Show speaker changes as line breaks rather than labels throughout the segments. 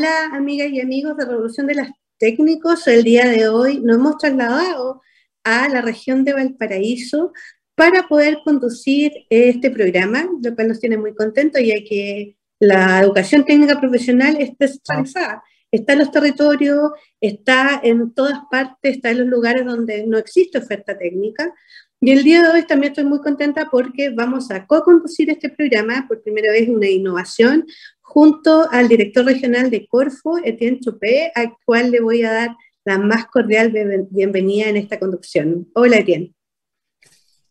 Hola amigas y amigos de Revolución de las Técnicos. El día de hoy nos hemos trasladado a la región de Valparaíso para poder conducir este programa, lo cual nos tiene muy contentos ya que la educación técnica profesional está descentralizada. Está en los territorios, está en todas partes, está en los lugares donde no existe oferta técnica. Y el día de hoy también estoy muy contenta porque vamos a co-conducir este programa, por primera vez una innovación, junto al director regional de Corfo, Etienne Chupé, al cual le voy a dar la más cordial bienvenida en esta conducción. Hola, Etienne.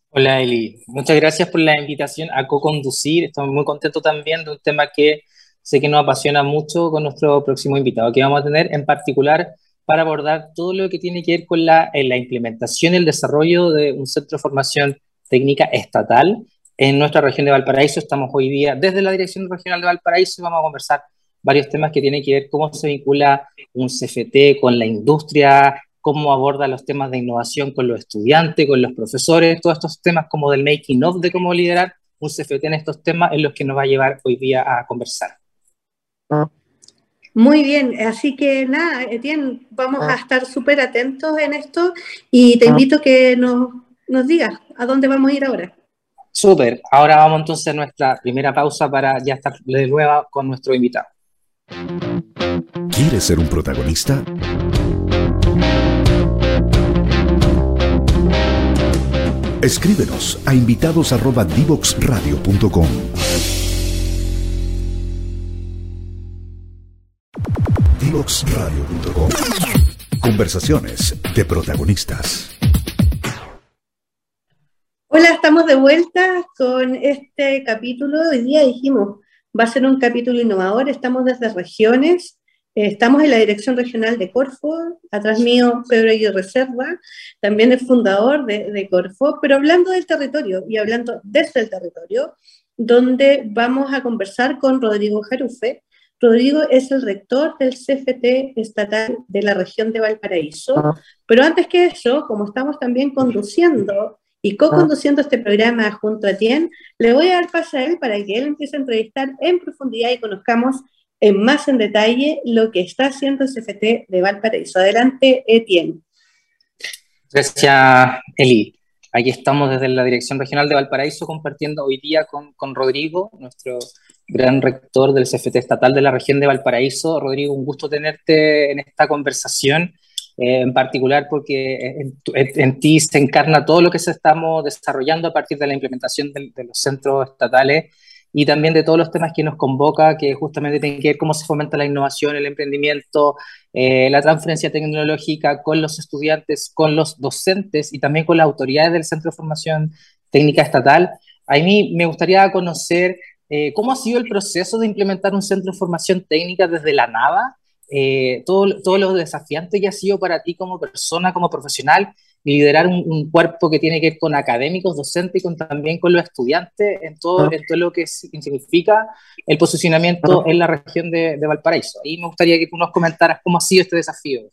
Hola, Eli. Muchas gracias por la invitación a co-conducir. Estamos muy contentos también de un tema que sé que nos apasiona mucho con nuestro próximo invitado que vamos a tener, en particular para abordar todo lo que tiene que ver con la, la implementación y el desarrollo de un centro de formación técnica estatal en nuestra región de Valparaíso. Estamos hoy día desde la Dirección Regional de Valparaíso y vamos a conversar varios temas que tienen que ver cómo se vincula un CFT con la industria, cómo aborda los temas de innovación con los estudiantes, con los profesores, todos estos temas como del making of, de cómo liderar un CFT en estos temas en los que nos va a llevar hoy día a conversar.
Muy bien, así que nada, Etienne, vamos a estar súper atentos en esto y te invito a que nos, nos digas a dónde vamos a ir ahora.
Súper. Ahora vamos entonces a nuestra primera pausa para ya estar de nuevo con nuestro invitado.
¿Quieres ser un protagonista? Escríbenos a invitados@divoxradio.com. Divoxradio.com. Conversaciones de protagonistas.
Hola, estamos de vuelta con este capítulo. Hoy día dijimos, va a ser un capítulo innovador. Estamos desde regiones. Estamos en la dirección regional de Corfo. Atrás mío, Pedro Aguirre Reserva, también es fundador de, de Corfo. Pero hablando del territorio y hablando desde el territorio, donde vamos a conversar con Rodrigo Jarufe. Rodrigo es el rector del CFT estatal de la región de Valparaíso. Ah. Pero antes que eso, como estamos también conduciendo y co-conduciendo este programa junto a Tien, le voy a dar paso a él para que él empiece a entrevistar en profundidad y conozcamos en más en detalle lo que está haciendo el CFT de Valparaíso. Adelante, Etienne.
Gracias, Eli. Aquí estamos desde la Dirección Regional de Valparaíso compartiendo hoy día con, con Rodrigo, nuestro gran rector del CFT estatal de la región de Valparaíso. Rodrigo, un gusto tenerte en esta conversación eh, en particular porque en, ti se encarna todo lo que se estamos desarrollando a partir de la implementación de, los centros estatales y también de todos los temas que nos convoca, que justamente tienen que ver cómo se fomenta la innovación, el emprendimiento, eh, la transferencia tecnológica con los estudiantes, con los docentes y también con las autoridades del Centro de Formación Técnica Estatal. A mí me gustaría conocer eh, cómo ha sido el proceso de implementar un centro de formación técnica desde la nada eh, todo, todo lo desafiante que ha sido para ti como persona, como profesional, liderar un, cuerpo que tiene que ver con académicos, docentes y con, también con los estudiantes en todo, en todo lo que significa el posicionamiento en la región de, de Valparaíso. Ahí me gustaría que tú nos comentaras cómo ha sido este desafío.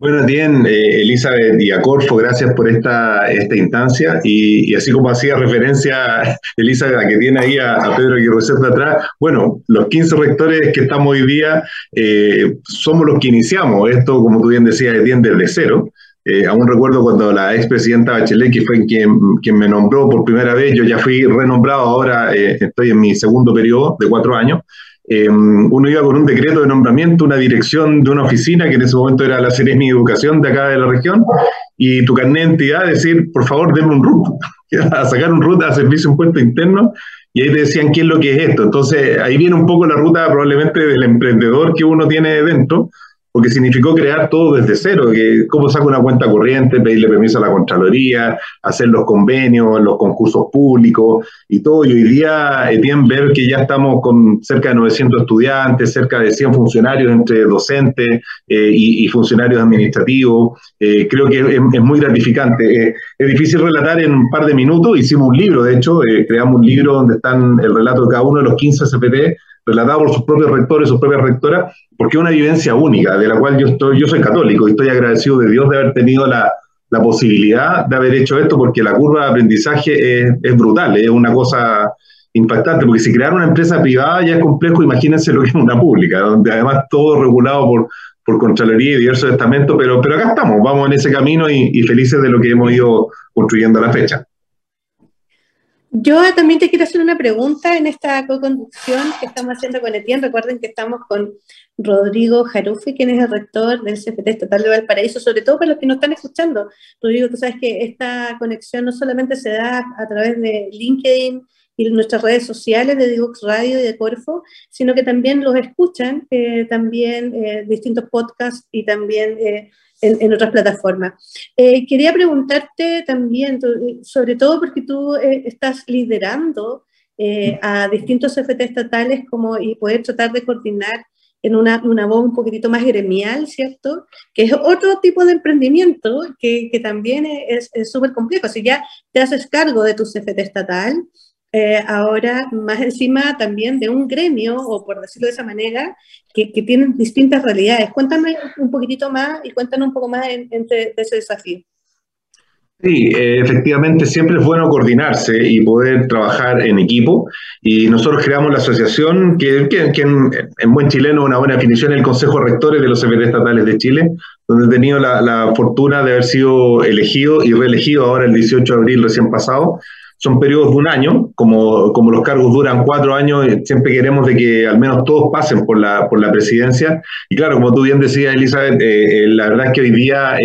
Bueno, bien, eh, Elizabeth y Acorfo, gracias por esta, esta instancia. Y, así como hacía referencia Elizabeth a que tiene ahí a, Pedro Aguirre de atrás, bueno, los 15 rectores que estamos hoy día eh, somos los que iniciamos esto, como tú bien decías, Etienne, desde cero. Eh, aún recuerdo cuando la expresidenta Bachelet, que fue quien, quien me nombró por primera vez, yo ya fui renombrado, ahora estoy en mi segundo periodo de cuatro años. Em, uno iba con un decreto de nombramiento, una dirección de una oficina, que en ese momento era la mi Educación de acá de la región, y tu carnet de identidad, decir, por favor, denme un RUT, a sacar un RUT a servicio de impuesto interno, y ahí te decían qué es lo que es esto. Entonces, ahí viene un poco la ruta probablemente del emprendedor que uno tiene dentro, porque significó crear todo desde cero, que cómo saco una cuenta corriente, pedirle permiso a la Contraloría, hacer los convenios, los concursos públicos y todo. Y hoy día, Etienne, ver que ya estamos con cerca de 900 estudiantes, cerca de 100 funcionarios entre docentes eh, y, funcionarios administrativos, eh, creo que es, muy gratificante. Eh, es difícil relatar en un par de minutos, hicimos un libro, de hecho, creamos un libro donde están el relato de cada uno de los 15 CPT relatado por sus propios rectores, sus propias rectoras, porque es una vivencia única, de la cual yo, estoy, yo soy católico y estoy agradecido de Dios de haber tenido la, la posibilidad de haber hecho esto, porque la curva de aprendizaje es, es brutal, es una cosa impactante, porque si crear una empresa privada ya es complejo, imagínense lo que es una pública, donde además todo regulado por, por Contraloría y diversos estamentos, pero, pero acá estamos, vamos en ese camino y felices de lo que hemos ido construyendo a la fecha.
Yo también te quiero hacer una pregunta en esta co-conducción que estamos haciendo con Etienne. Recuerden que estamos con Rodrigo Jarufi, quien es el rector del CFT Estatal de Valparaíso, sobre todo para los que nos están escuchando. Rodrigo, tú sabes que esta conexión no solamente se da a través de LinkedIn y nuestras redes sociales de Divox Radio y de Corfo, sino que también los escuchan, eh, también eh, distintos podcasts y también... Eh, en, otras plataformas. Eh, quería preguntarte también, sobre todo porque tú eh, estás liderando eh, a distintos CFT estatales como, y poder tratar de coordinar en una, una, voz un poquitito más gremial, ¿cierto? Que es otro tipo de emprendimiento que, que también es súper complejo. Si ya te haces cargo de tu CFT estatal, eh, ahora más encima también de un gremio, o por decirlo de esa manera, que, que tienen distintas realidades. Cuéntame un poquitito más y cuéntanos un poco más en, de ese desafío.
Sí, eh, efectivamente siempre es bueno coordinarse y poder trabajar en equipo. Y nosotros creamos la asociación, que, que, en, buen chileno una buena definición es el Consejo de Rectores de los CPT Estatales de Chile, donde he tenido la, la, fortuna de haber sido elegido y reelegido ahora el 18 de abril recién pasado son periodos de un año, como, como los cargos duran cuatro años, eh, siempre queremos de que al menos todos pasen por la, por la presidencia. Y claro, como tú bien decías, Elizabeth, eh, eh, la verdad es que hoy día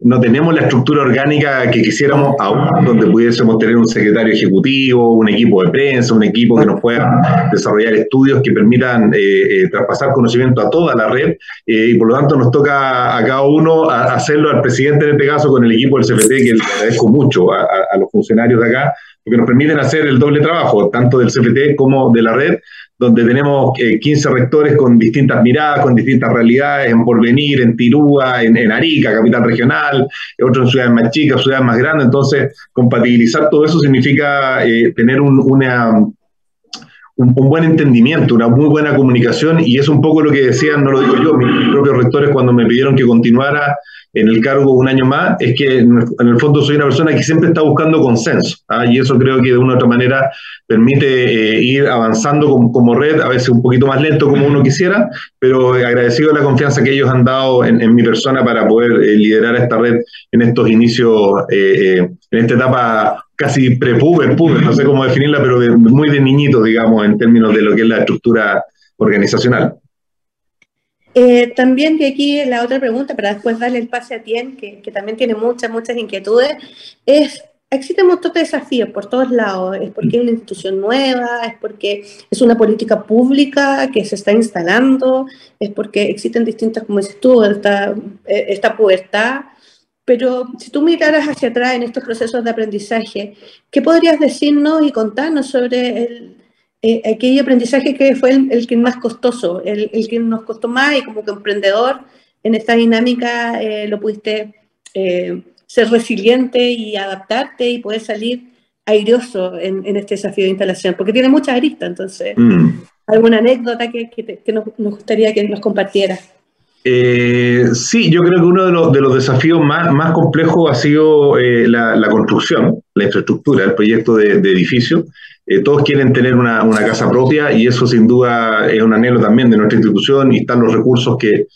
no tenemos la estructura orgánica que quisiéramos aún, donde pudiésemos tener un secretario ejecutivo, un equipo de prensa, un equipo que nos pueda desarrollar estudios que permitan eh, eh, traspasar conocimiento a toda la red, eh, y por lo tanto nos toca a cada uno hacerlo al presidente en este caso con el equipo del CFT, que le agradezco mucho a los funcionarios de acá, porque nos permiten hacer el doble trabajo, tanto del CFT como de la red, donde tenemos 15 rectores con distintas miradas, con distintas realidades, en Porvenir, en Tirúa, en, Arica, capital regional, otros en ciudades más chicas, ciudades más grandes. Entonces, compatibilizar todo eso significa eh, tener un, una, un, buen entendimiento, una muy buena comunicación, y es un poco lo que decían, no lo digo yo, mis propios rectores cuando me pidieron que continuara en el cargo un año más, es que en el fondo soy una persona que siempre está buscando consenso, ¿ah? y eso creo que de una u otra manera permite eh, ir avanzando como, red, a veces un poquito más lento como uno quisiera, pero agradecido la confianza que ellos han dado en, mi persona para poder eh, liderar esta red en estos inicios, eh, en esta etapa casi pre-puber, no sé cómo definirla, pero muy de niñito, digamos, en términos de lo que es la estructura organizacional.
Eh, también de aquí la otra pregunta, para después darle el pase a Tien, que, también tiene muchas, muchas inquietudes, es, existen un montón de desafíos por todos lados, es porque es una institución nueva, es porque es una política pública que se está instalando, es porque existen distintas, como dices tú, esta, eh, esta pubertad, pero si tú miraras hacia atrás en estos procesos de aprendizaje, ¿qué podrías decirnos y contarnos sobre el, eh, aquel aprendizaje que fue el, que más costoso, el, el, que nos costó más y como que emprendedor en esta dinámica eh, lo pudiste eh, ser resiliente y adaptarte y poder salir airoso en, en, este desafío de instalación, porque tiene muchas aristas, entonces, mm. ¿alguna anécdota que, que, nos, nos, gustaría que nos compartieras?
Sí, yo creo que uno de los, de los desafíos más, complejos ha sido la, la, construcción, la infraestructura, el proyecto de, de edificio. Eh, todos quieren tener una, casa propia y eso sin duda es un anhelo también de nuestra institución y están los recursos que,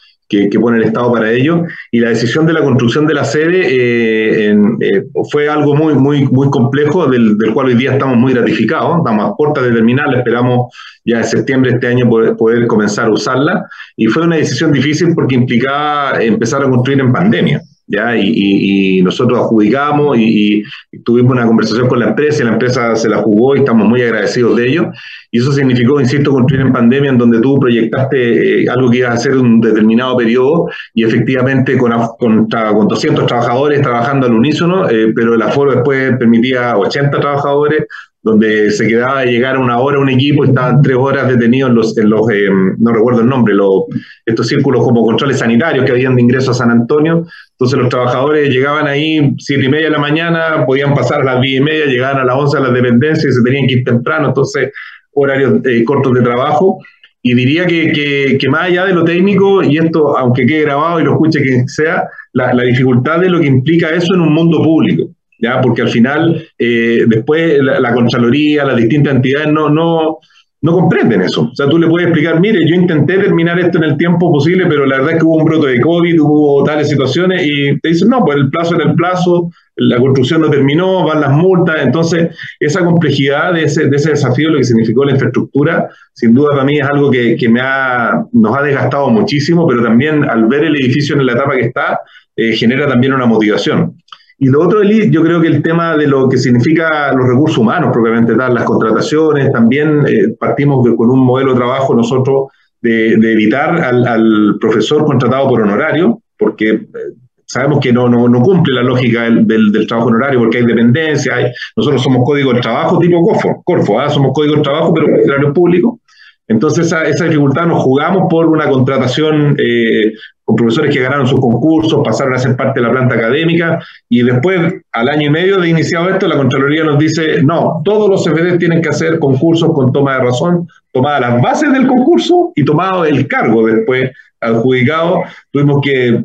que, pone el Estado para ello. Y la decisión de la construcción de la sede eh, eh, fue algo muy, muy, muy complejo, del, del, cual hoy día estamos muy gratificados. Estamos a puertas de terminal, esperamos ya en septiembre de este año poder, poder comenzar a usarla. Y fue una decisión difícil porque implicaba empezar a construir en pandemia. ¿Ya? Y, y, nosotros adjudicamos y, tuvimos una conversación con la empresa y la empresa se la jugó y estamos muy agradecidos de ello. Y eso significó, insisto, construir en pandemia en donde tú proyectaste eh, algo que iba a hacer un determinado periodo y efectivamente con, con, con 200 trabajadores trabajando al unísono, eh, pero el aforo después permitía 80 trabajadores donde se quedaba de llegar a una hora un equipo estaban tres horas detenidos en los, en los eh, no recuerdo el nombre, los, estos círculos como controles sanitarios que habían de ingreso a San Antonio. Entonces los trabajadores llegaban ahí siete y media de la mañana, podían pasar a las diez y media, llegaban a las once a las dependencias y se tenían que ir temprano, entonces horarios eh, cortos de trabajo. Y diría que, que, que, más allá de lo técnico, y esto, aunque quede grabado y lo escuche quien sea, la, la dificultad de lo que implica eso en un mundo público ¿ya? Porque al final, eh, después la, Contraloría, las distintas entidades no, no, no comprenden eso. O sea, tú le puedes explicar, mire, yo intenté terminar esto en el tiempo posible, pero la verdad es que hubo un brote de COVID, hubo tales situaciones, y te dicen, no, pues el plazo era el plazo, la construcción no terminó, van las multas, entonces esa complejidad de ese, de ese desafío, lo que significó la infraestructura, sin duda para mí es algo que, que me ha, nos ha desgastado muchísimo, pero también al ver el edificio en la etapa que está, eh, genera también una motivación. Y lo otro, Eli, yo creo que el tema de lo que significa los recursos humanos, propiamente tal, las contrataciones, también eh, partimos con un modelo de trabajo nosotros de, de evitar al, al, profesor contratado por honorario, porque eh, sabemos que no, no, no, cumple la lógica del, del, trabajo honorario porque hay dependencia, hay, nosotros somos código de trabajo tipo Corfo, Corfo ¿ah? somos código de trabajo pero honorario público, entonces esa, esa, dificultad nos jugamos por una contratación eh, profesores que ganaron sus concursos, pasaron a ser parte de la planta académica y después, al año y medio de iniciado esto, la Contraloría nos dice, no, todos los CFD tienen que hacer concursos con toma de razón, tomada las bases del concurso y tomado el cargo después adjudicado. Tuvimos que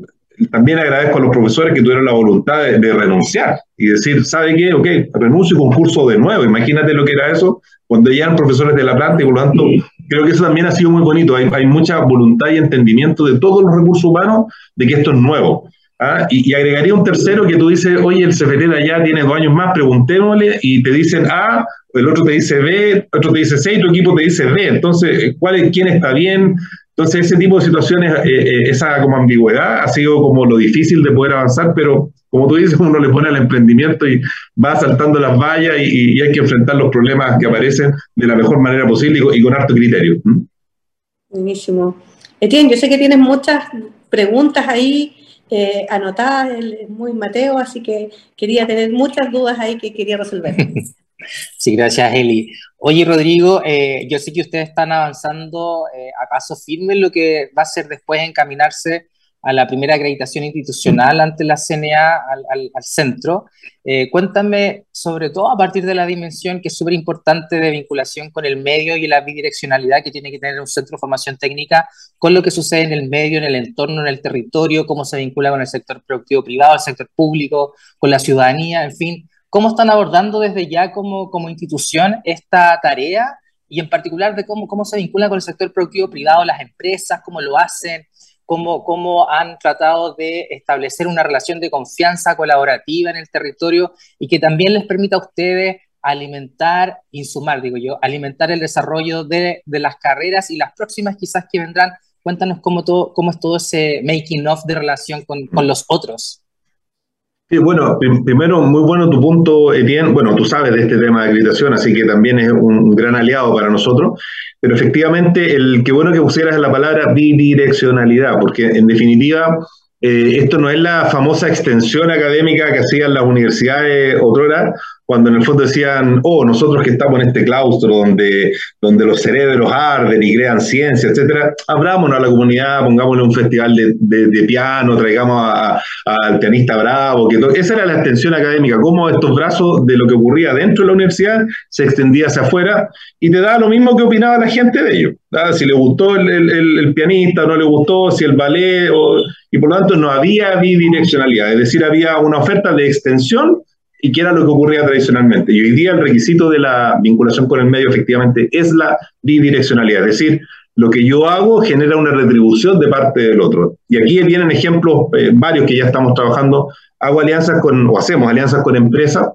también agradezco a los profesores que tuvieron la voluntad de, de, renunciar y decir, ¿sabe qué? Ok, renuncio y concurso de nuevo. Imagínate lo que era eso cuando ya eran profesores de la planta y por lo tanto creo que eso también ha sido muy bonito. Hay, hay mucha voluntad y entendimiento de todos los recursos humanos de que esto es nuevo. ¿Ah? Y, agregaría un tercero que tú dices, oye, el CFT de allá tiene dos años más, preguntémosle y te dicen A, el otro te dice B, el otro te dice C y tu equipo te dice B. Entonces, ¿cuál es, ¿quién está bien? Entonces, ese tipo de situaciones, eh, eh, esa como ambigüedad ha sido como lo difícil de poder avanzar, pero como tú dices, uno le pone al emprendimiento y va saltando las vallas y, hay que enfrentar los problemas que aparecen de la mejor manera posible y con, harto criterio.
Buenísimo. Etienne, yo sé que tienes muchas preguntas ahí eh, anotadas, es muy Mateo, así que quería tener muchas dudas ahí que quería resolver.
Sí, gracias, Eli. Oye, Rodrigo, eh, yo sé que ustedes están avanzando eh, a paso firme en lo que va a ser después encaminarse a la primera acreditación institucional ante la CNA al, al, al centro. Eh, cuéntame, sobre todo a partir de la dimensión que es súper importante de vinculación con el medio y la bidireccionalidad que tiene que tener un centro de formación técnica con lo que sucede en el medio, en el entorno, en el territorio, cómo se vincula con el sector productivo privado, el sector público, con la ciudadanía, en fin. ¿Cómo están abordando desde ya como, como institución esta tarea? Y en particular de cómo, cómo se vincula con el sector productivo privado, las empresas, cómo lo hacen, cómo, cómo han tratado de establecer una relación de confianza colaborativa en el territorio y que también les permita a ustedes alimentar, insumar, digo yo, alimentar el desarrollo de, de las carreras y las próximas quizás que vendrán. Cuéntanos cómo, todo, cómo es todo ese making of de relación con, con los otros.
Sí, bueno, primero, muy bueno tu punto, Etienne. Bueno, tú sabes de este tema de acreditación, así que también es un gran aliado para nosotros. Pero efectivamente, el qué bueno que pusieras la palabra bidireccionalidad, porque en definitiva, eh, esto no es la famosa extensión académica que hacían las universidades otrora, cuando en el fondo decían, oh, nosotros que estamos en este claustro donde, donde los cerebros arden y crean ciencia, etcétera, abrámonos a la comunidad, pongámosle un festival de, de, piano, traigamos al pianista bravo, que esa era la extensión académica, cómo estos brazos de lo que ocurría dentro de la universidad se extendía hacia afuera y te da lo mismo que opinaba la gente de ello. Si le gustó el, el, el, pianista o no le gustó, si el ballet, o, y por lo tanto no había bidireccionalidad, es decir, había una oferta de extensión y que era lo que ocurría tradicionalmente. Y hoy día el requisito de la vinculación con el medio efectivamente es la bidireccionalidad, es decir, lo que yo hago genera una retribución de parte del otro. Y aquí vienen ejemplos eh, varios que ya estamos trabajando. Hago alianzas con, o hacemos alianzas con empresas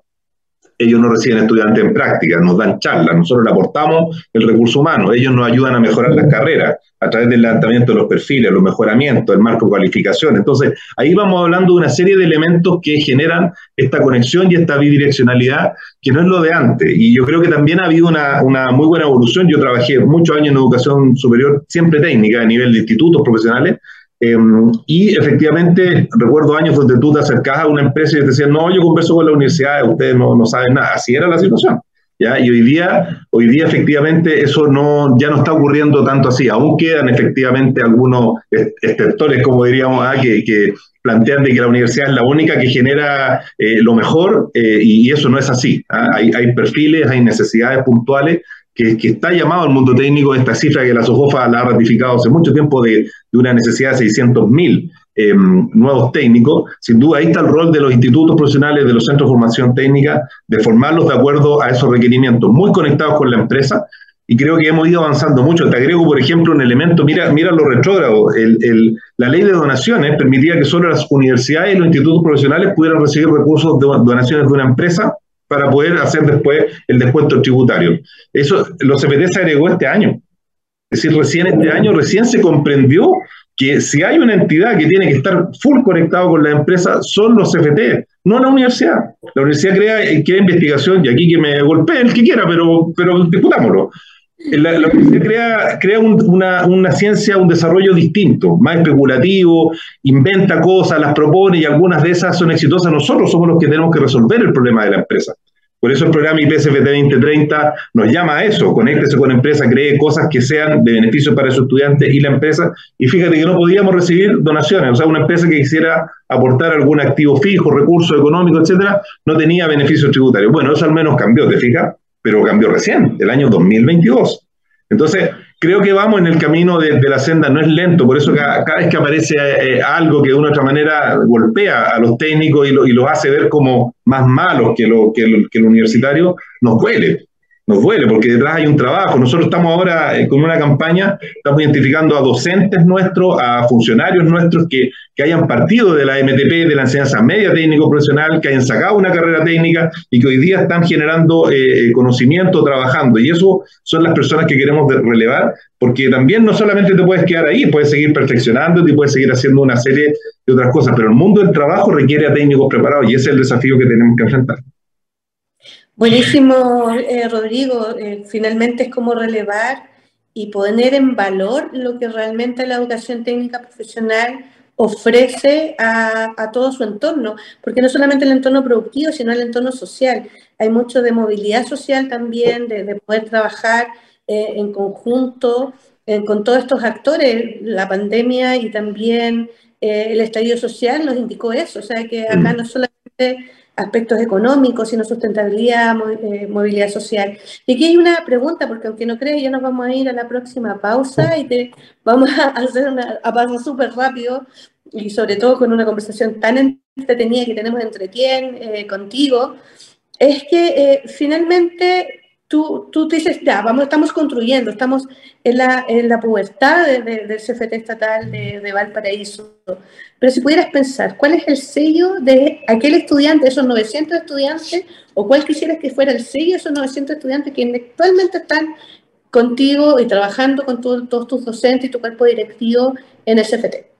ellos no reciben estudiantes en práctica, nos dan charlas, nosotros le aportamos el recurso humano, ellos nos ayudan a mejorar las carreras a través del levantamiento de los perfiles, los mejoramientos, el marco de cualificación. Entonces, ahí vamos hablando de una serie de elementos que generan esta conexión y esta bidireccionalidad, que no es lo de antes. Y yo creo que también ha habido una, una muy buena evolución. Yo trabajé muchos años en educación superior, siempre técnica, a nivel de institutos profesionales, eh, y efectivamente, recuerdo años donde tú te acercabas a una empresa y te decían, no, yo converso con la universidad, ustedes no, no saben nada. Así era la situación. ¿ya? Y hoy día, hoy día efectivamente eso no, ya no está ocurriendo tanto así. Aún quedan efectivamente algunos exceptores, como diríamos, ¿ah? que, que, plantean de que la universidad es la única que genera eh, lo mejor eh, y, eso no es así. ¿ah? Hay, hay perfiles, hay necesidades puntuales que, está llamado al mundo técnico esta cifra que la SOJOFA la ha ratificado hace mucho tiempo de, una necesidad de 600.000 em, nuevos técnicos. Sin duda, ahí está el rol de los institutos profesionales, de los centros de formación técnica, de formarlos de acuerdo a esos requerimientos, muy conectados con la empresa. Y creo que hemos ido avanzando mucho. Te agrego, por ejemplo, un elemento, mira, mira lo retrógrado. la ley de donaciones permitía que solo las universidades y los institutos profesionales pudieran recibir recursos de donaciones de una empresa para poder hacer después el descuento tributario. Eso, los CPT se agregó este año. Es decir, recién este año, recién se comprendió que si hay una entidad que tiene que estar full conectado con la empresa, son los CFT, no la universidad. La universidad crea, crea investigación, y aquí que me golpee el que quiera, pero, pero discutámoslo. La, universidad crea, crea una, una, ciencia, un desarrollo distinto, más especulativo, inventa cosas, las propone y algunas de esas son exitosas. Nosotros somos los que tenemos que resolver el problema de la empresa. Por eso el programa IPSFT 2030 nos llama a eso, conéctese con empresas, cree cosas que sean de beneficio para su estudiante y la empresa. Y fíjate que no podíamos recibir donaciones, o sea, una empresa que quisiera aportar algún activo fijo, recurso económico, etcétera, no tenía beneficios tributarios. Bueno, eso al menos cambió, ¿te fijas? Pero cambió recién, el año 2022. Entonces, creo que vamos en el camino de, la senda, no es lento, por eso cada, vez que aparece eh, algo que de una u otra manera golpea a los técnicos y, los hace ver como más malos que lo, que lo, que lo universitario, nos duele nos duele porque detrás hay un trabajo. Nosotros estamos ahora eh, con una campaña, estamos identificando a docentes nuestros, a funcionarios nuestros que, que hayan partido de la MTP, de la enseñanza media técnico profesional, que hayan sacado una carrera técnica y que hoy día están generando eh, eh, conocimiento, trabajando. Y eso son las personas que queremos relevar, porque también no solamente te puedes quedar ahí, puedes seguir perfeccionando y puedes seguir haciendo una serie de otras cosas, pero el mundo del trabajo requiere a técnicos preparados y ese es el desafío que tenemos que enfrentar.
Buenísimo, eh, Rodrigo. Eh, finalmente es como relevar y poner en valor lo que realmente la educación técnica profesional ofrece a, todo su entorno, porque no solamente el entorno productivo, sino el entorno social. Hay mucho de movilidad social también, de, poder trabajar eh, en conjunto con todos estos actores. La pandemia y también el estallido social nos indicó eso, o sea que acá mm. no solamente aspectos económicos, sino sustentabilidad, eh, movilidad social. Y aquí hay una pregunta, porque aunque no crees, ya nos vamos a ir a la próxima pausa y te vamos a hacer una a súper rápido y sobre todo con una conversación tan entretenida que tenemos entre quien, eh, contigo, es que eh, finalmente tú, tú dices, ya, vamos, estamos construyendo, estamos en la, en la pubertad del CFT estatal de, Valparaíso. Pero si pudieras pensar, ¿cuál es el sello de aquel estudiante, esos 900 estudiantes, o cuál quisieras que fuera el sello de esos 900 estudiantes que actualmente están contigo y trabajando con todos tus docentes y tu cuerpo directivo en el CFT?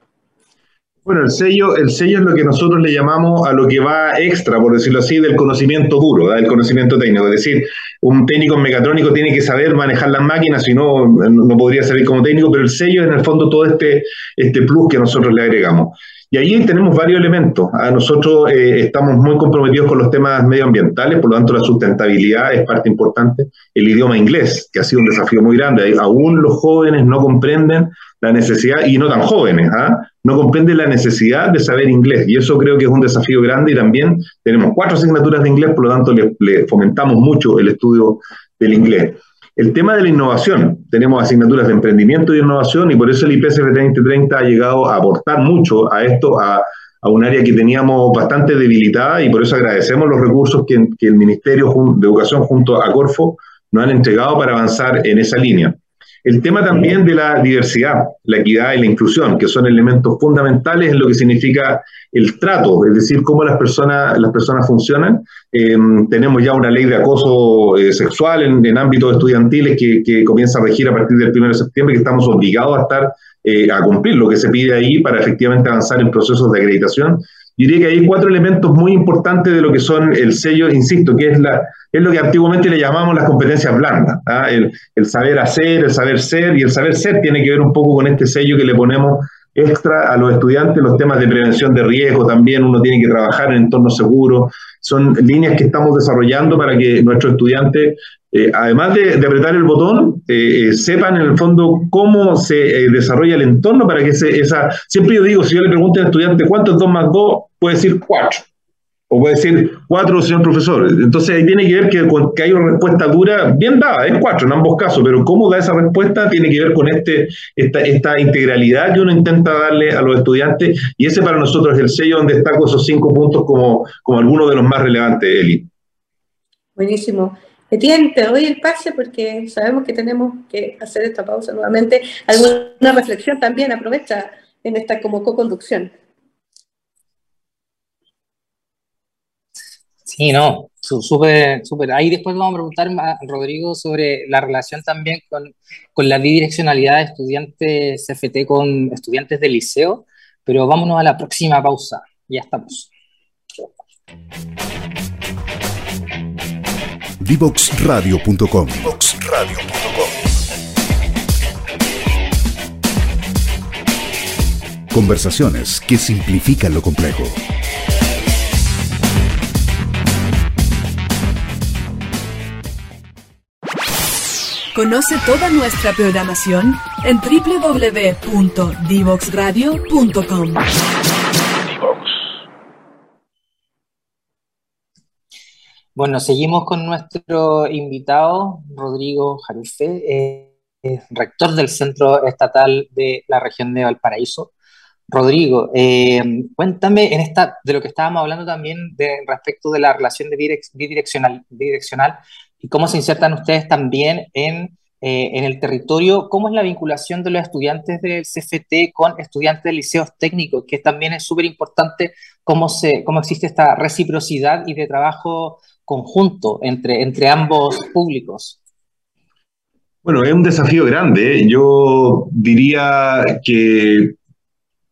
Bueno, el sello, el sello es lo que nosotros le llamamos a lo que va extra, por decirlo así, del conocimiento duro, del conocimiento técnico. Es decir, un técnico mecatrónico tiene que saber manejar las máquinas, si no, no podría salir como técnico, pero el sello es en el fondo todo este, este plus que nosotros le agregamos. Y ahí tenemos varios elementos. A nosotros eh, estamos muy comprometidos con los temas medioambientales, por lo tanto la sustentabilidad es parte importante. El idioma inglés, que ha sido un desafío muy grande. Aún los jóvenes no comprenden la necesidad, y no tan jóvenes, ¿ah? no comprenden la necesidad de saber inglés. Y eso creo que es un desafío grande y también tenemos cuatro asignaturas de inglés, por lo tanto le fomentamos mucho el estudio del inglés. El tema de la innovación, tenemos asignaturas de emprendimiento y innovación y por eso el IPSF 2030 ha llegado a aportar mucho a esto, a, un área que teníamos bastante debilitada y por eso agradecemos los recursos que, que el Ministerio de Educación junto a Corfo nos han entregado para avanzar en esa línea. El tema también de la diversidad, la equidad y la inclusión, que son elementos fundamentales en lo que significa el trato, es decir, cómo las personas, las personas funcionan. Em, tenemos ya una ley de acoso eh, sexual en, ámbitos estudiantiles que, comienza a regir a partir del 1 de septiembre, que estamos obligados a estar eh, a cumplir lo que se pide ahí para efectivamente avanzar en procesos de acreditación. Diría que hay cuatro elementos muy importantes de lo que son el sello, insisto, que es, la, es lo que antiguamente le llamamos las competencias blandas, ¿ah? el, el saber hacer, el saber ser, y el saber ser tiene que ver un poco con este sello que le ponemos extra a los estudiantes, los temas de prevención de riesgo también, uno tiene que trabajar en entornos seguros, son líneas que estamos desarrollando para que nuestros estudiantes, eh, además de, apretar el botón, eh, eh, sepan en el fondo cómo se desarrolla el entorno para que esa... Siempre yo digo, si yo le pregunto al estudiante cuánto es 2 más 2, puede decir 4. O puede decir cuatro, señor profesor. Entonces ahí tiene que ver que, hay una respuesta dura, bien dada, es cuatro en ambos casos, pero cómo da esa respuesta tiene que ver con este, esta, esta integralidad que uno intenta darle a los estudiantes, y ese para nosotros es el sello donde destaco esos cinco puntos como, como algunos de los más relevantes, Eli.
Buenísimo. Etienne, te doy el pase porque sabemos que tenemos que hacer esta pausa nuevamente. ¿Alguna reflexión también? Aprovecha en esta como co-conducción.
Sí, no, súper, súper. Ahí después vamos a preguntar a Rodrigo sobre la relación también con, la bidireccionalidad de estudiantes CFT con estudiantes de liceo, pero vámonos a la próxima pausa. Ya estamos.
Divoxradio.com Conversaciones que simplifican lo complejo.
Conoce toda nuestra programación en www.divoxradio.com.
Bueno, seguimos con nuestro invitado, Rodrigo Jarufe, eh, rector del Centro Estatal de la región de Valparaíso. Rodrigo, eh, cuéntame en esta, de lo que estábamos hablando también de, respecto de la relación bidireccional, bidireccional y cómo se insertan ustedes también en, eh, en el territorio, cómo es la vinculación de los estudiantes del CFT con estudiantes de liceos técnicos, que también es súper importante cómo, cómo existe esta reciprocidad y de trabajo conjunto entre, entre ambos públicos.
Bueno, es un desafío grande. Yo diría que,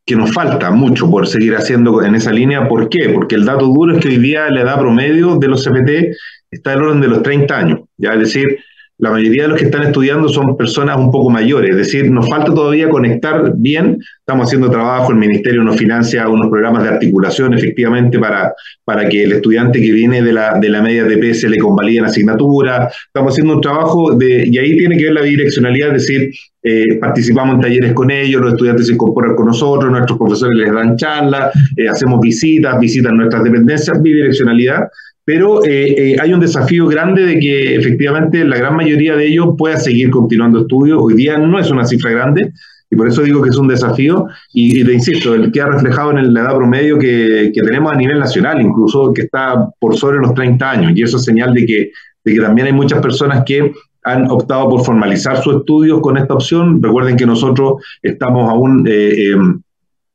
que nos falta mucho por seguir haciendo en esa línea. ¿Por qué? Porque el dato duro es que hoy día la edad promedio de los CFT está el orden de los 30 años, ya es decir, la mayoría de los que están estudiando son personas un poco mayores, es decir, nos falta todavía conectar bien, estamos haciendo trabajo, el Ministerio nos financia unos programas de articulación efectivamente para, para que el estudiante que viene de la, de la media TP se le convaliden asignatura, estamos haciendo un trabajo de, y ahí tiene que ver la bidireccionalidad, es decir, eh, participamos en talleres con ellos, los estudiantes se incorporan con nosotros, nuestros profesores les dan charlas, eh, hacemos visitas, visitan nuestras dependencias, bidireccionalidad, pero eh, eh, hay un desafío grande de que efectivamente la gran mayoría de ellos pueda seguir continuando estudios. Hoy día no es una cifra grande y por eso digo que es un desafío y, te insisto, el que ha reflejado en la edad promedio que, que, tenemos a nivel nacional, incluso que está por sobre los 30 años y eso es señal de que, de que también hay muchas personas que han optado por formalizar sus estudios con esta opción. Recuerden que nosotros estamos aún... Eh, em,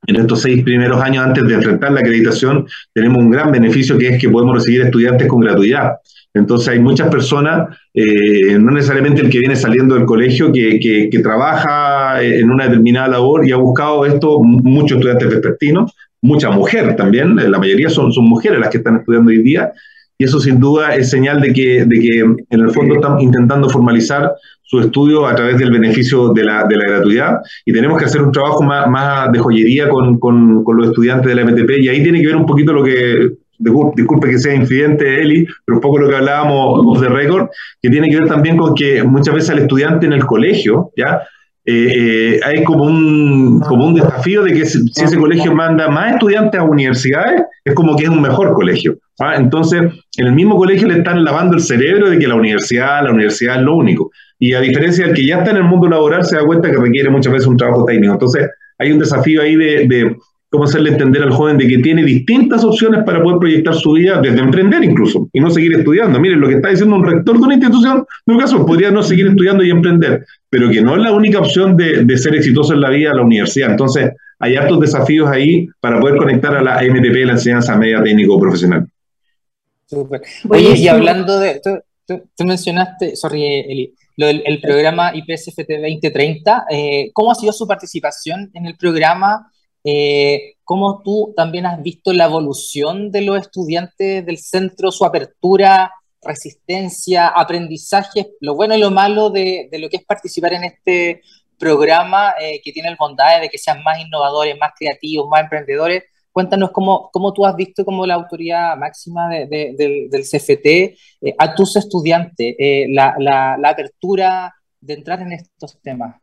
en estos seis primeros años antes de enfrentar la acreditación, tenemos un gran beneficio que es que podemos recibir estudiantes con gratuidad. Entonces hay muchas personas, eh, no necesariamente el que viene saliendo del colegio, que, que, trabaja en una determinada labor y ha buscado esto, muchos estudiantes vespertinos, mucha mujer también, la mayoría son, son mujeres las que están estudiando hoy día, y eso sin duda es señal de que, de que en el fondo están intentando formalizar su estudio a través del beneficio de la, de la gratuidad y tenemos que hacer un trabajo más, más de joyería con, con, con, los estudiantes de la MTP y ahí tiene que ver un poquito lo que, disculpe que sea infidente Eli, pero un poco lo que hablábamos de récord, que tiene que ver también con que muchas veces al estudiante en el colegio, ¿ya? Eh, eh, hay como un, como un desafío de que si, ese colegio manda más estudiantes a universidades, es como que es un mejor colegio. ¿Ah? Entonces, en el mismo colegio le están lavando el cerebro de que la universidad, la universidad es lo único. Y a diferencia del que ya está en el mundo laboral, se da cuenta que requiere muchas veces un trabajo técnico. Entonces, hay un desafío ahí de, cómo hacerle entender al joven de que tiene distintas opciones para poder proyectar su vida, desde emprender incluso, y no seguir estudiando. Miren, lo que está diciendo un rector de una institución, en un caso, podría no seguir estudiando y emprender, pero que no es la única opción de, ser exitoso en la vida la universidad. Entonces, hay hartos desafíos ahí para poder conectar a la MTP, la enseñanza media técnico
Súper. Oye, y hablando de, tú, tú mencionaste, sorry, Eli, lo del el programa IPSFT 2030. Eh, ¿Cómo ha sido su participación en el programa? Eh, ¿Cómo tú también has visto la evolución de los estudiantes del centro, su apertura, resistencia, aprendizaje, lo bueno y lo malo de, de lo que es participar en este programa eh, que tiene el bondad de que sean más innovadores, más creativos, más emprendedores? Cuéntanos cómo, cómo tú has visto como la autoridad máxima de, del, CFT eh, a tus estudiantes, eh, la, la, la, apertura de entrar en estos temas.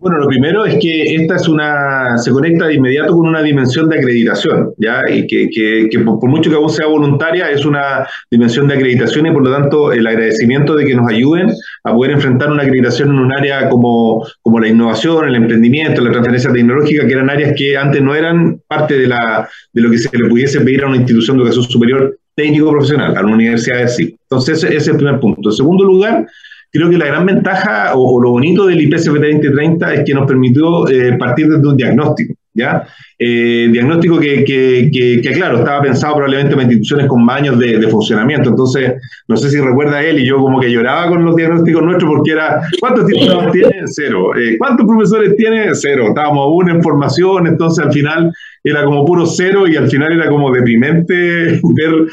Bueno, lo primero es que esta es una, se conecta de inmediato con una dimensión de acreditación, ¿ya? Y que, que, que por, mucho que aún sea voluntaria, es una dimensión de acreditación y por lo tanto el agradecimiento de que nos ayuden a poder enfrentar una acreditación en un área como, como la innovación, el emprendimiento, la transferencia tecnológica, que eran áreas que antes no eran parte de, la, de lo que se le pudiese pedir a una institución de educación superior técnico profesional, a la universidad de sí. Entonces, ese es el primer punto. En segundo lugar, creo que la gran ventaja o, lo bonito del IPCFT 2030 es que nos permitió eh, partir desde un diagnóstico. ¿ya? Eh, diagnóstico que, que, que, claro, estaba pensado probablemente para instituciones con más años de, funcionamiento. Entonces, no sé si recuerda él y yo como que lloraba con los diagnósticos nuestros porque era, ¿cuántos titulados tiene? Cero. Eh, ¿Cuántos profesores tiene? Cero. Estábamos aún en formación, entonces al final era como puro cero y al final era como deprimente ver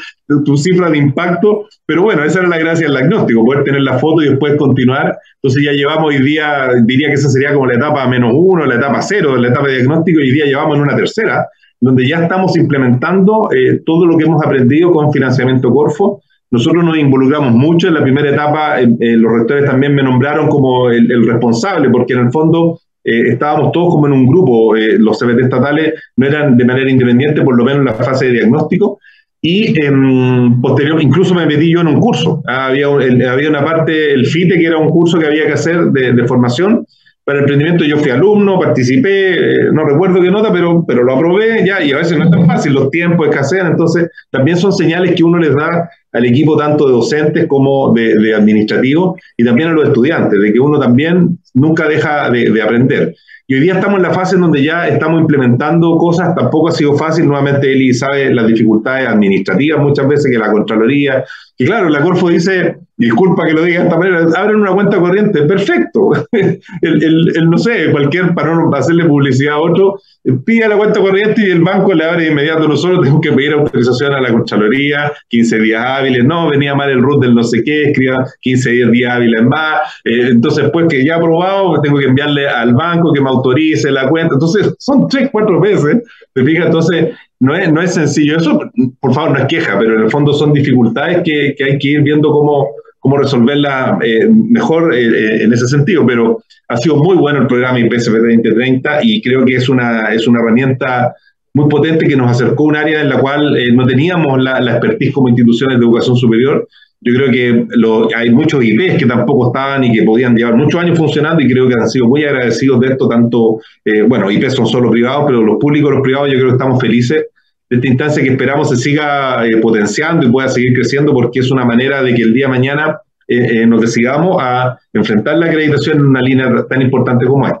tu cifra de impacto, pero bueno, esa era la gracia del diagnóstico, poder tener la foto y después continuar. Entonces ya llevamos hoy día, diría que esa sería como la etapa menos uno, la etapa cero, la etapa de diagnóstico, y hoy día llevamos en una tercera, donde ya estamos implementando eh, todo lo que hemos aprendido con financiamiento Corfo. Nosotros nos involucramos mucho en la primera etapa, eh, eh, los rectores también me nombraron como el, el responsable, porque en el fondo eh, estábamos todos como en un grupo, eh, los CBT estatales no eran de manera independiente, por lo menos en la fase de diagnóstico, y en posterior, incluso me metí yo en un curso. Había, había una parte, el FITE, que era un curso que había que hacer de, de formación, para el emprendimiento yo fui alumno, participé, eh, no recuerdo qué nota, pero, pero lo aprobé ya y a veces no es tan fácil, los tiempos escasean, entonces también son señales que uno les da al equipo tanto de docentes como de, de administrativos y también a los estudiantes, de que uno también nunca deja de, de aprender. Y hoy día estamos en la fase en donde ya estamos implementando cosas, tampoco ha sido fácil, nuevamente Eli sabe las dificultades administrativas muchas veces que la Contraloría, que claro, la Corfo dice, disculpa que lo diga de esta manera, abren una cuenta corriente, perfecto. el, el, no sé, cualquier, para no hacerle publicidad a otro, pide la cuenta corriente y el banco le abre de inmediato. Nosotros tenemos que pedir autorización a la Contraloría, 15 días hábiles, no, venía mal el root del no sé qué, escriba 15 días, días hábiles más. Eh, entonces, después que ya aprobado, tengo que enviarle al banco que me autorice la cuenta. Entonces, son tres, cuatro veces, ¿te fijas? Entonces, no es, no es sencillo. Eso, por favor, no es queja, pero en el fondo son dificultades que, que hay que ir viendo cómo cómo resolverla eh, mejor eh, eh, en ese sentido, pero ha sido muy bueno el programa IPSP 2030 y creo que es una, es una herramienta muy potente que nos acercó a un área en la cual no teníamos la, la, expertise como instituciones de educación superior. Yo creo que lo, hay muchos IPs que tampoco estaban y que podían llevar muchos años funcionando y creo que han sido muy agradecidos de esto, tanto, bueno, IPs son solo privados, pero los públicos los privados yo creo que estamos felices de esta instancia que esperamos se siga eh, potenciando y pueda seguir creciendo porque es una manera de que el día de mañana eh, eh, nos decidamos a enfrentar la acreditación en una línea tan importante como esta.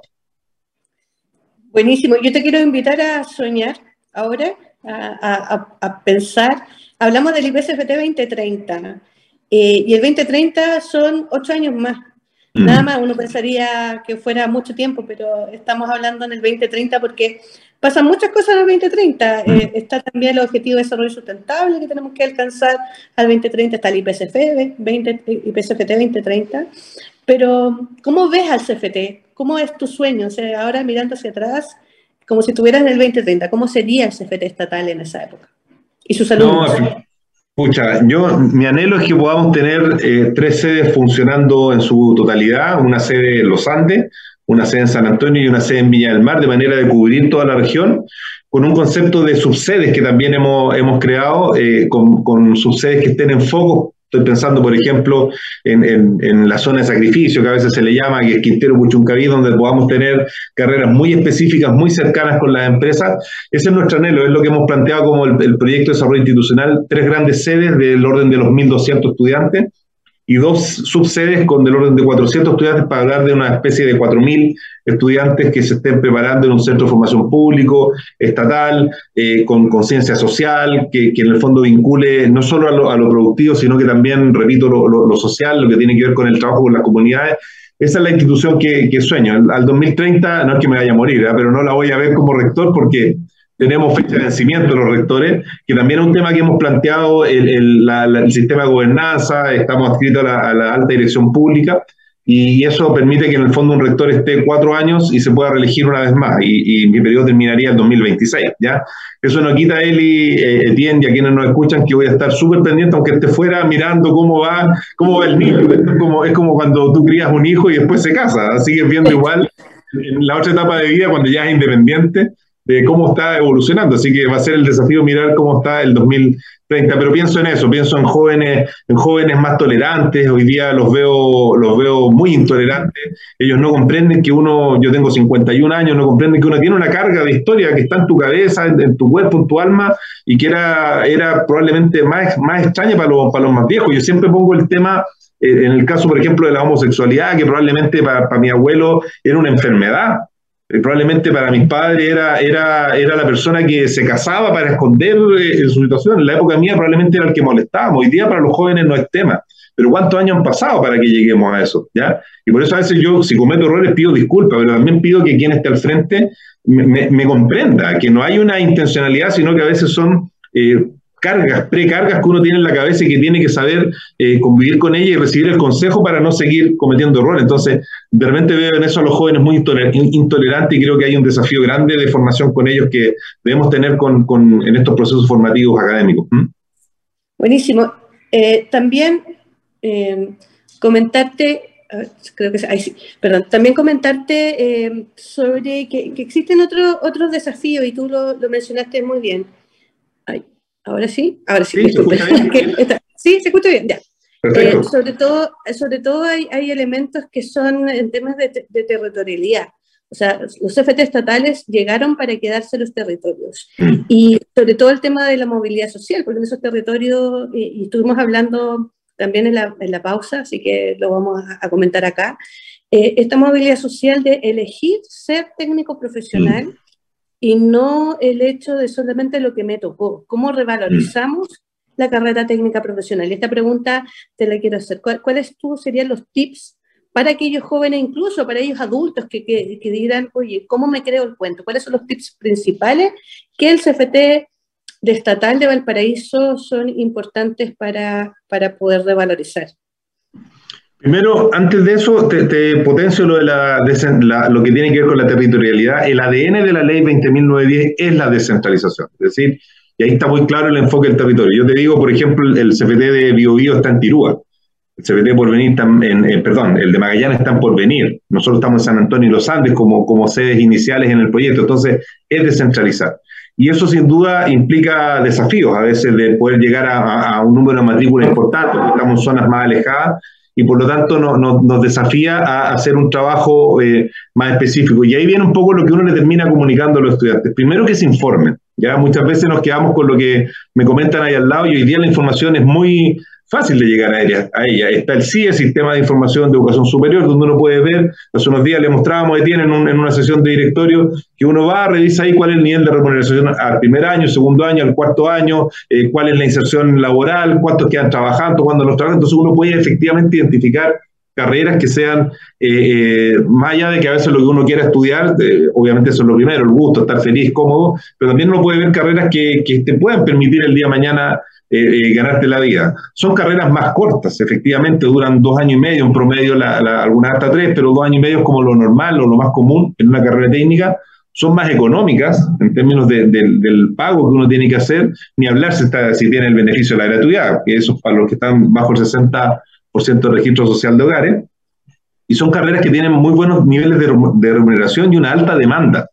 Buenísimo. Yo te quiero invitar a soñar ahora, a, a, a pensar. Hablamos del IPCFT 2030 y el 2030 son ocho años más. Mm. Nada más, uno pensaría que fuera mucho tiempo, pero estamos hablando en el 2030 porque pasan muchas cosas en el 2030. Mm. Eh, está también el objetivo de desarrollo sustentable que tenemos que alcanzar al 2030, está el IPCF, 20, IPCFT 2030. Pero, ¿cómo ves al CFT? ¿Cómo es tu sueño? O sea, ahora mirando hacia atrás, como si estuvieras en el 2030, ¿cómo sería el CFT estatal en esa época? Y su salud. No,
Pucha, yo, mi anhelo es que podamos tener eh, tres sedes funcionando en su totalidad, una sede en Los Andes, una sede en San Antonio y una sede en Viña del Mar, de manera de cubrir toda la región, con un concepto de subsedes que también hemos, hemos creado, eh, con, con subsedes que estén en foco Estoy pensando, por ejemplo, en, en, la zona de sacrificio, que a veces se le llama, que es Quintero Puchuncaví, donde podamos tener carreras muy específicas, muy cercanas con las empresas. Ese es nuestro anhelo, es lo que hemos planteado como el, el proyecto de desarrollo institucional, tres grandes sedes del orden de los 1.200 estudiantes y dos subsedes con del orden de 400 estudiantes para hablar de una especie de 4.000 estudiantes que se estén preparando en un centro de formación público, estatal, eh, con conciencia social, que, que, en el fondo vincule no solo a lo, a lo productivo, sino que también, repito, lo, lo, lo, social, lo que tiene que ver con el trabajo con las comunidades. Esa es la institución que, que sueño. Al, al, 2030, no es que me vaya a morir, ¿eh? pero no la voy a ver como rector porque tenemos fecha de vencimiento de los rectores, que también es un tema que hemos planteado, el, el, la, la, el sistema de gobernanza, estamos adscritos a la, a la, alta dirección pública, y eso permite que en el fondo un rector esté cuatro años y se pueda reelegir una vez más, y, y mi periodo terminaría el 2026, ¿ya? Eso no quita a Eli, eh, Etienne y a quienes nos escuchan que voy a estar súper pendiente, aunque esté fuera mirando cómo va, cómo va el niño, es como, es como cuando tú crías un hijo y después se casa, sigues viendo igual en la otra etapa de vida, cuando ya es independiente, de cómo está evolucionando. Así que va a ser el desafío mirar cómo está el 2030. Pero pienso en eso, pienso en jóvenes, en jóvenes más tolerantes. Hoy día los veo, los veo muy intolerantes. Ellos no comprenden que uno, yo tengo 51 años, no comprenden que uno tiene una carga de historia que está en tu cabeza, en, tu cuerpo, en tu alma, y que era, era probablemente más, más extraña para los, para los más viejos. Yo siempre pongo el tema eh, en el caso, por ejemplo, de la homosexualidad, que probablemente para, para mi abuelo era una enfermedad, probablemente para mis padres era, era, era la persona que se casaba para esconder eh, su situación. En la época mía probablemente era el que molestábamos. Hoy día para los jóvenes no es tema. Pero ¿cuántos años han pasado para que lleguemos a eso? ¿ya? Y por eso a veces yo, si cometo errores, pido disculpas, pero también pido que quien esté al frente me, me, comprenda, que no hay una intencionalidad, sino que a veces son eh, cargas, precargas que uno tiene en la cabeza y que tiene que saber eh, convivir con ella y recibir el consejo para no seguir cometiendo errores. Entonces, de repente veo en eso a los jóvenes muy intolerantes y creo que hay un desafío grande de formación con ellos que debemos tener con, con en estos procesos formativos académicos. ¿Mm?
Buenísimo. Eh, también eh, comentarte, creo que sí, perdón, también comentarte sobre que, que, existen otros otros desafíos y tú lo, lo mencionaste muy bien. Ahora sí, ahora sí. Sí, se, sí, se escucha bien, ya. Eh, sobre todo, sobre todo hay, hay, elementos que son en temas de, de, territorialidad. O sea, los FT estatales llegaron para quedarse los territorios. Mm. Y sobre todo el tema de la movilidad social, porque en esos territorios, y, estuvimos hablando también en la, en la, pausa, así que lo vamos a, comentar acá, eh, esta movilidad social de elegir ser técnico profesional. Mm y no el hecho de solamente lo que me tocó. ¿Cómo revalorizamos mm. la carrera técnica profesional? Y esta pregunta te la quiero hacer. ¿Cuáles tú serían los tips para aquellos jóvenes, incluso para ellos adultos que, que, que dirán, oye, ¿cómo me creo el cuento? ¿Cuáles son los tips principales que el CFT de Estatal de Valparaíso son importantes para, para poder revalorizar?
Primero, antes de eso, te, potencio lo, de la, lo que tiene que ver con la territorialidad. El ADN de la ley 20.910 es la descentralización. Es decir, y ahí está muy claro el enfoque del territorio. Yo te digo, por ejemplo, el CFT de Biobío está en Tirúa. El CFT por venir, en, perdón, el de Magallanes está por venir. Nosotros estamos en San Antonio y los Andes como, como sedes iniciales en el proyecto. Entonces, es descentralizar. Y eso sin duda implica desafíos, a veces de poder llegar a, a un número de matrículas importante, porque estamos en zonas más alejadas, y por lo tanto no, nos desafía a hacer un trabajo eh, más específico. Y ahí viene un poco lo que uno le termina comunicando a los estudiantes. Primero que se informen. Ya muchas veces nos quedamos con lo que me comentan ahí al lado y hoy día la información es muy fácil de llegar a ella. A ella. Está el CIE, Sistema de Información de Educación Superior, donde uno puede ver, hace unos días le mostrábamos, tiene en, en, una sesión de directorio, que uno va, revisa ahí cuál es el nivel de remuneración al primer año, segundo año, al cuarto año, eh, cuál es la inserción laboral, cuántos quedan trabajando, cuándo los trabajan. Entonces uno puede efectivamente identificar carreras que sean, eh, eh, más allá de que a veces lo que uno quiera estudiar, obviamente eso es lo primero, el gusto, estar feliz, cómodo, pero también uno puede ver carreras que, que te puedan permitir el día de mañana eh, eh, ganarte la vida. Son carreras más cortas, efectivamente, duran dos años y medio, en promedio la, algunas hasta tres, pero dos años y medio es como lo normal o lo más común en una carrera técnica. Son más económicas en términos del pago que uno tiene que hacer, ni hablar si, está, si tiene el beneficio de la gratuidad, que eso es para los que están bajo el 60% de registro social de hogares. Y son carreras que tienen muy buenos niveles de, remuneración y una alta demanda.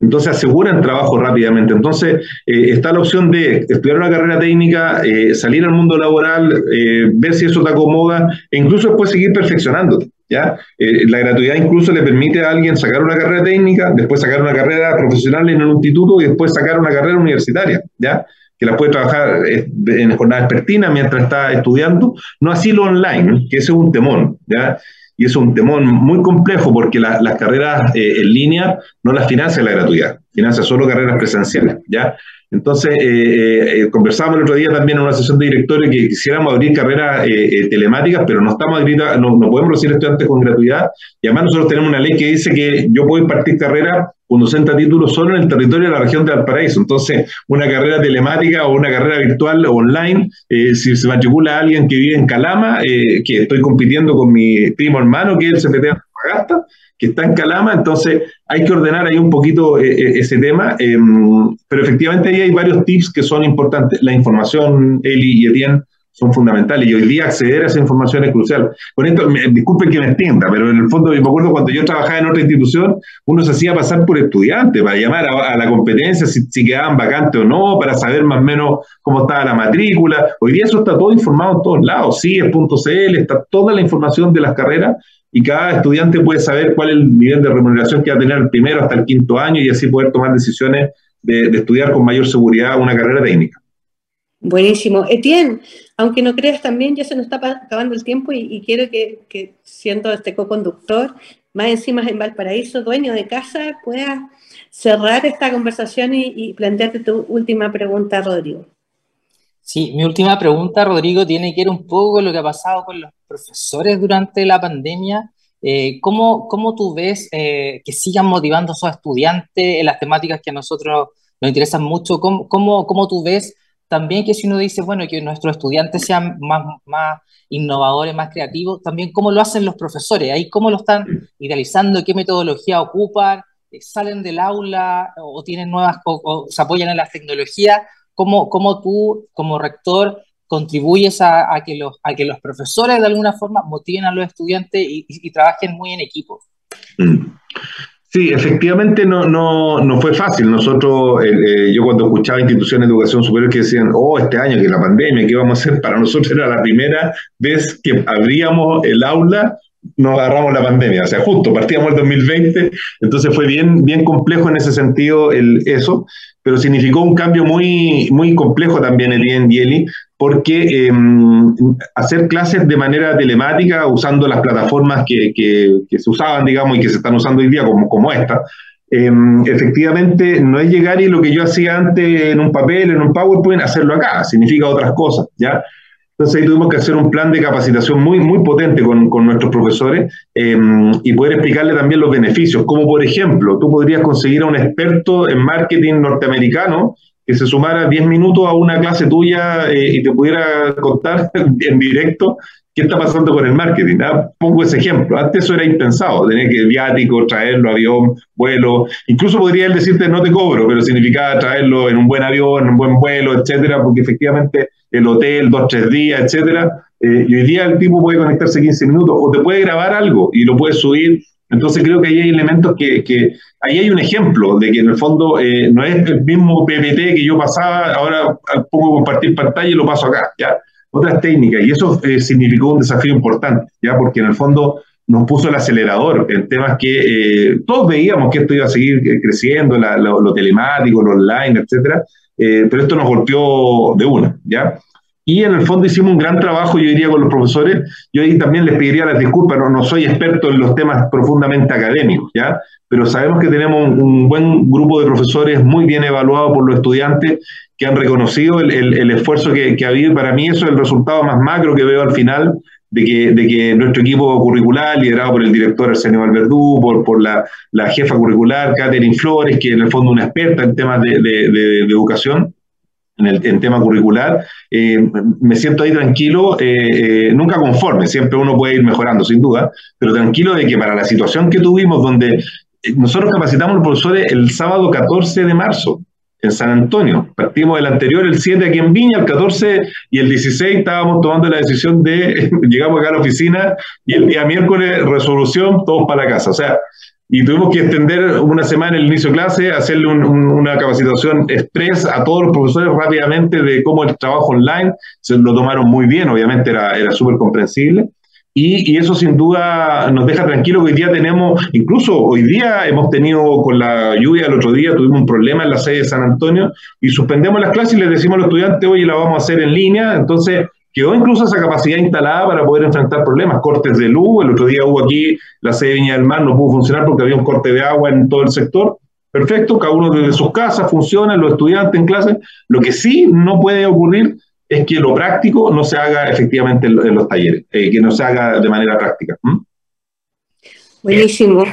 Entonces aseguran trabajo rápidamente. Entonces eh, está la opción de estudiar una carrera técnica, eh, salir al mundo laboral, eh, ver si eso te acomoda e incluso después seguir perfeccionándote. ¿ya? la gratuidad incluso le permite a alguien sacar una carrera técnica, después sacar una carrera profesional en un instituto y después sacar una carrera universitaria. ¿ya? Que la puede trabajar en jornada expertina mientras está estudiando, no así lo online, que ese es un temón, ¿ya? y es un temón muy complejo porque las carreras eh, en línea no las financia la gratuidad, financia solo carreras presenciales, ¿ya? Entonces, eh, eh, conversamos el otro día también en una sesión de directorio que quisiéramos abrir carreras telemáticas, pero no estamos no, no podemos recibir estudiantes con gratuidad, y además nosotros tenemos una ley que dice que yo puedo impartir carreras con 60 títulos solo en el territorio de la región de Valparaíso. Entonces, una carrera telemática o una carrera virtual online, eh, si se matricula a alguien que vive en Calama, eh, que estoy compitiendo con mi primo hermano, que es el CPT Antofagasta, que está en Calama, entonces hay que ordenar ahí un poquito eh, ese tema, em, pero efectivamente ahí hay varios tips que son importantes. La información, Eli y Etienne, son fundamentales y hoy día acceder a esa información es crucial. Con esto, me, disculpen que me extienda, pero en el fondo me acuerdo cuando yo trabajaba en otra institución, uno se hacía pasar por estudiante para llamar a, la competencia si, si, quedaban vacantes o no, para saber más o menos cómo estaba la matrícula. Hoy día eso está todo informado en todos lados, CIES.cl, está toda la información de las carreras y cada estudiante puede saber cuál es el nivel de remuneración que va a tener el primero hasta el quinto año y así poder tomar decisiones de, estudiar con mayor seguridad una carrera técnica.
Buenísimo. Etienne, aunque no creas también, ya se nos está acabando el tiempo y, quiero que, siendo este co-conductor, más encima en Valparaíso, dueño de casa, puedas cerrar esta conversación y, plantearte tu última pregunta, Rodrigo.
Sí, mi última pregunta, Rodrigo, tiene que ver un poco con lo que ha pasado con los profesores durante la pandemia. Eh, ¿cómo, ¿cómo, tú ves eh, que sigan motivando a esos estudiantes en las temáticas que a nosotros nos interesan mucho? ¿Cómo, cómo, cómo tú ves también que si uno dice, bueno, que nuestros estudiantes sean más, más innovadores, más creativos, también cómo lo hacen los profesores, ahí cómo lo están idealizando, qué metodología ocupan, eh, salen del aula o tienen nuevas, o, se apoyan en las tecnologías, cómo, cómo tú como rector contribuyes a, que los, a que los profesores de alguna forma motiven a los estudiantes y, trabajen muy en equipo.
Mm. Sí, efectivamente no, no, no fue fácil. Nosotros, eh, yo cuando escuchaba instituciones de educación superior que decían, oh, este año que la pandemia, ¿qué vamos a hacer? Para nosotros era la primera vez que abríamos el aula, nos agarramos la pandemia. O sea, justo partíamos el 2020, entonces fue bien, bien complejo en ese sentido el, eso, pero significó un cambio muy, muy complejo también el IEN porque em, hacer clases de manera telemática, usando las plataformas que, que, se usaban, digamos, y que se están usando hoy día, como, como esta, em, efectivamente no es llegar y lo que yo hacía antes en un papel, en un PowerPoint, hacerlo acá, significa otras cosas, ¿ya? Entonces ahí tuvimos que hacer un plan de capacitación muy, muy potente con, con nuestros profesores em, y poder explicarle también los beneficios, como por ejemplo, tú podrías conseguir a un experto en marketing norteamericano que se sumara 10 minutos a una clase tuya eh, y te pudiera contar en directo qué está pasando con el marketing. ¿ah? Pongo ese ejemplo. Antes eso era impensado, tener que viático, traerlo, avión, vuelo. Incluso podría él decirte no te cobro, pero significaba traerlo en un buen avión, en un buen vuelo, etcétera, porque efectivamente el hotel, dos, tres días, etcétera. Eh, y hoy día el tipo puede conectarse 15 minutos o te puede grabar algo y lo puedes subir entonces creo que ahí hay elementos que, que ahí hay un ejemplo de que en el fondo eh, no es el mismo PPT que yo pasaba, ahora pongo compartir pantalla y lo paso acá, ¿ya? Otras técnicas, y eso eh, significó un desafío importante, ¿ya? Porque en el fondo nos puso el acelerador en temas que eh, todos veíamos que esto iba a seguir creciendo, lo, telemático, lo online, etcétera, pero esto nos golpeó de una, ¿ya? Y en el fondo hicimos un gran trabajo, yo diría, con los profesores. Yo ahí también les pediría las disculpas, no, no soy experto en los temas profundamente académicos, ¿ya? Pero sabemos que tenemos un, buen grupo de profesores muy bien evaluados por los estudiantes que han reconocido el, el, esfuerzo que, que, ha habido. Para mí eso es el resultado más macro que veo al final de que, de que nuestro equipo curricular, liderado por el director Arsenio Valverdú, por, por la, la, jefa curricular, Catherine Flores, que en el fondo es una experta en temas de, de, de educación, en el tema curricular, eh, me siento ahí tranquilo, eh, eh, nunca conforme, siempre uno puede ir mejorando, sin duda, pero tranquilo de que para la situación que tuvimos, donde nosotros capacitamos a los profesores el sábado 14 de marzo en San Antonio, partimos del anterior, el 7 aquí en Viña, el 14 y el 16 estábamos tomando la decisión de, llegamos acá a la oficina y el día miércoles resolución, todos para la casa, o sea, y tuvimos que extender una semana el inicio de clase, hacerle una capacitación express a todos los profesores rápidamente de cómo el trabajo online, se lo tomaron muy bien, obviamente era, era súper comprensible. Y, y, eso sin duda nos deja tranquilo que hoy día tenemos, incluso hoy día hemos tenido con la lluvia el otro día, tuvimos un problema en la sede de San Antonio y suspendemos las clases y les decimos a los estudiantes, oye, la vamos a hacer en línea, entonces quedó incluso esa capacidad instalada para poder enfrentar problemas, cortes de luz, el otro día hubo aquí la sede de Viña del Mar, no pudo funcionar porque había un corte de agua en todo el sector, perfecto, cada uno desde sus casas funciona, los estudiantes en clase, lo que sí no puede ocurrir es que lo práctico no se haga efectivamente en, los talleres, eh, que no se haga de manera práctica.
Buenísimo.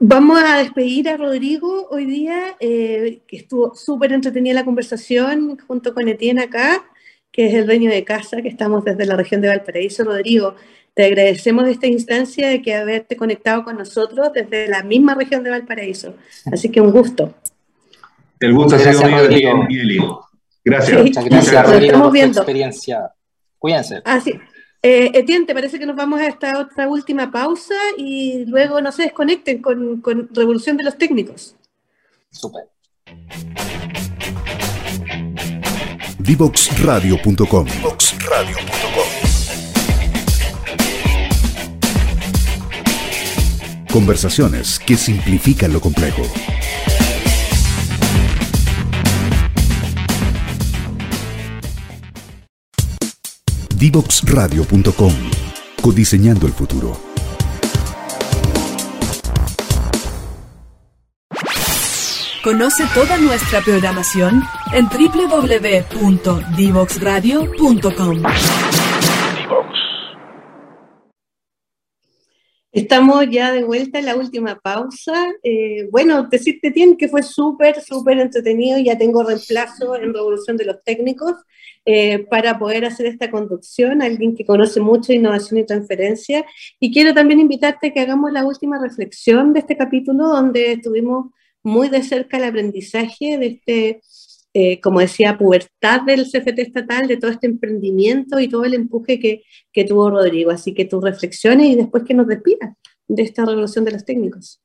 Vamos a despedir a Rodrigo hoy día, eh, que estuvo súper entretenida la conversación junto con Etienne acá que es el dueño de casa, que estamos desde la región de Valparaíso. Rodrigo, te agradecemos esta instancia de que haberte conectado con nosotros desde la misma región de Valparaíso. Así que un gusto.
El gusto ha sido mío, Gracias.
Muchas gracias, Rodrigo, por tu experiencia. Cuídense.
Así. Ah, eh, Etienne, ¿te parece que nos vamos a esta otra última pausa y luego no se desconecten con, con Revolución de los Técnicos?
Súper.
Divoxradio.com. Conversaciones que simplifican lo complejo. Divoxradio.com. Codiseñando el futuro.
Conoce toda nuestra programación en www.divoxradio.com.
Estamos ya de vuelta en la última pausa. Eh, bueno, decirte, Tien, que fue súper, súper entretenido. Ya tengo reemplazo en Revolución de los Técnicos eh, para poder hacer esta conducción, alguien que conoce mucho innovación y transferencia. Y quiero también invitarte a que hagamos la última reflexión de este capítulo, donde estuvimos muy de cerca el aprendizaje de este, eh, como decía, pubertad del CFT estatal, de todo este emprendimiento y todo el empuje que, que tuvo Rodrigo. Así que tus reflexiones y después que nos despidas de esta revolución de los técnicos.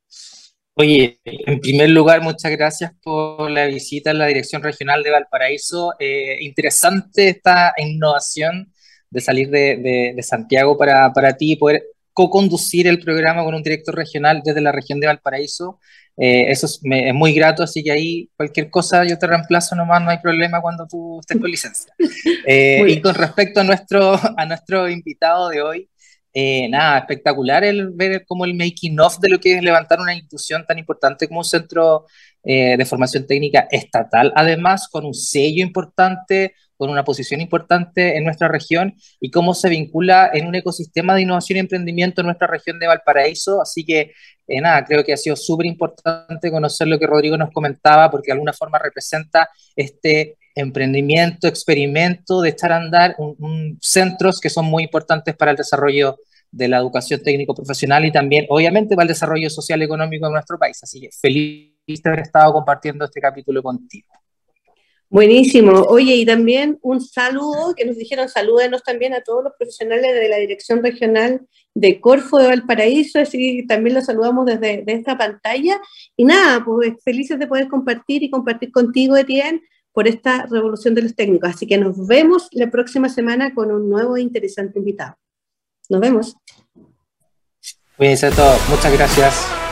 Oye, en primer lugar, muchas gracias por la visita a la Dirección Regional de Valparaíso. Eh, interesante esta innovación de salir de, de, Santiago para, para ti y poder co-conducir el programa con un director regional desde la región de Valparaíso. Eh, eso es, muy grato, así que ahí cualquier cosa yo te reemplazo nomás, no hay problema cuando tú estés con licencia. Eh, y con respecto a nuestro, a nuestro invitado de hoy, eh, nada, espectacular el ver como el making of de lo que es levantar una institución tan importante como un centro de formación técnica estatal, además con un sello importante, con una posición importante en nuestra región y cómo se vincula en un ecosistema de innovación y emprendimiento en nuestra región de Valparaíso. Así que, eh, nada, creo que ha sido súper importante conocer lo que Rodrigo nos comentaba, porque de alguna forma representa este emprendimiento, experimento de echar a andar un, centros que son muy importantes para el desarrollo de la educación técnico-profesional y también, obviamente, para el desarrollo social y económico de nuestro país. Así que feliz de haber estado compartiendo este capítulo contigo.
Buenísimo. Oye, y también un saludo, que nos dijeron salúdenos también a todos los profesionales de la Dirección Regional de Corfo de Valparaíso, así que también los saludamos desde esta pantalla. Y nada, pues felices de poder compartir y compartir contigo, Etienne, por esta revolución de los técnicos. Así que nos vemos la próxima semana con un nuevo e interesante invitado. Nos vemos.
Cuídense todos. Muchas gracias.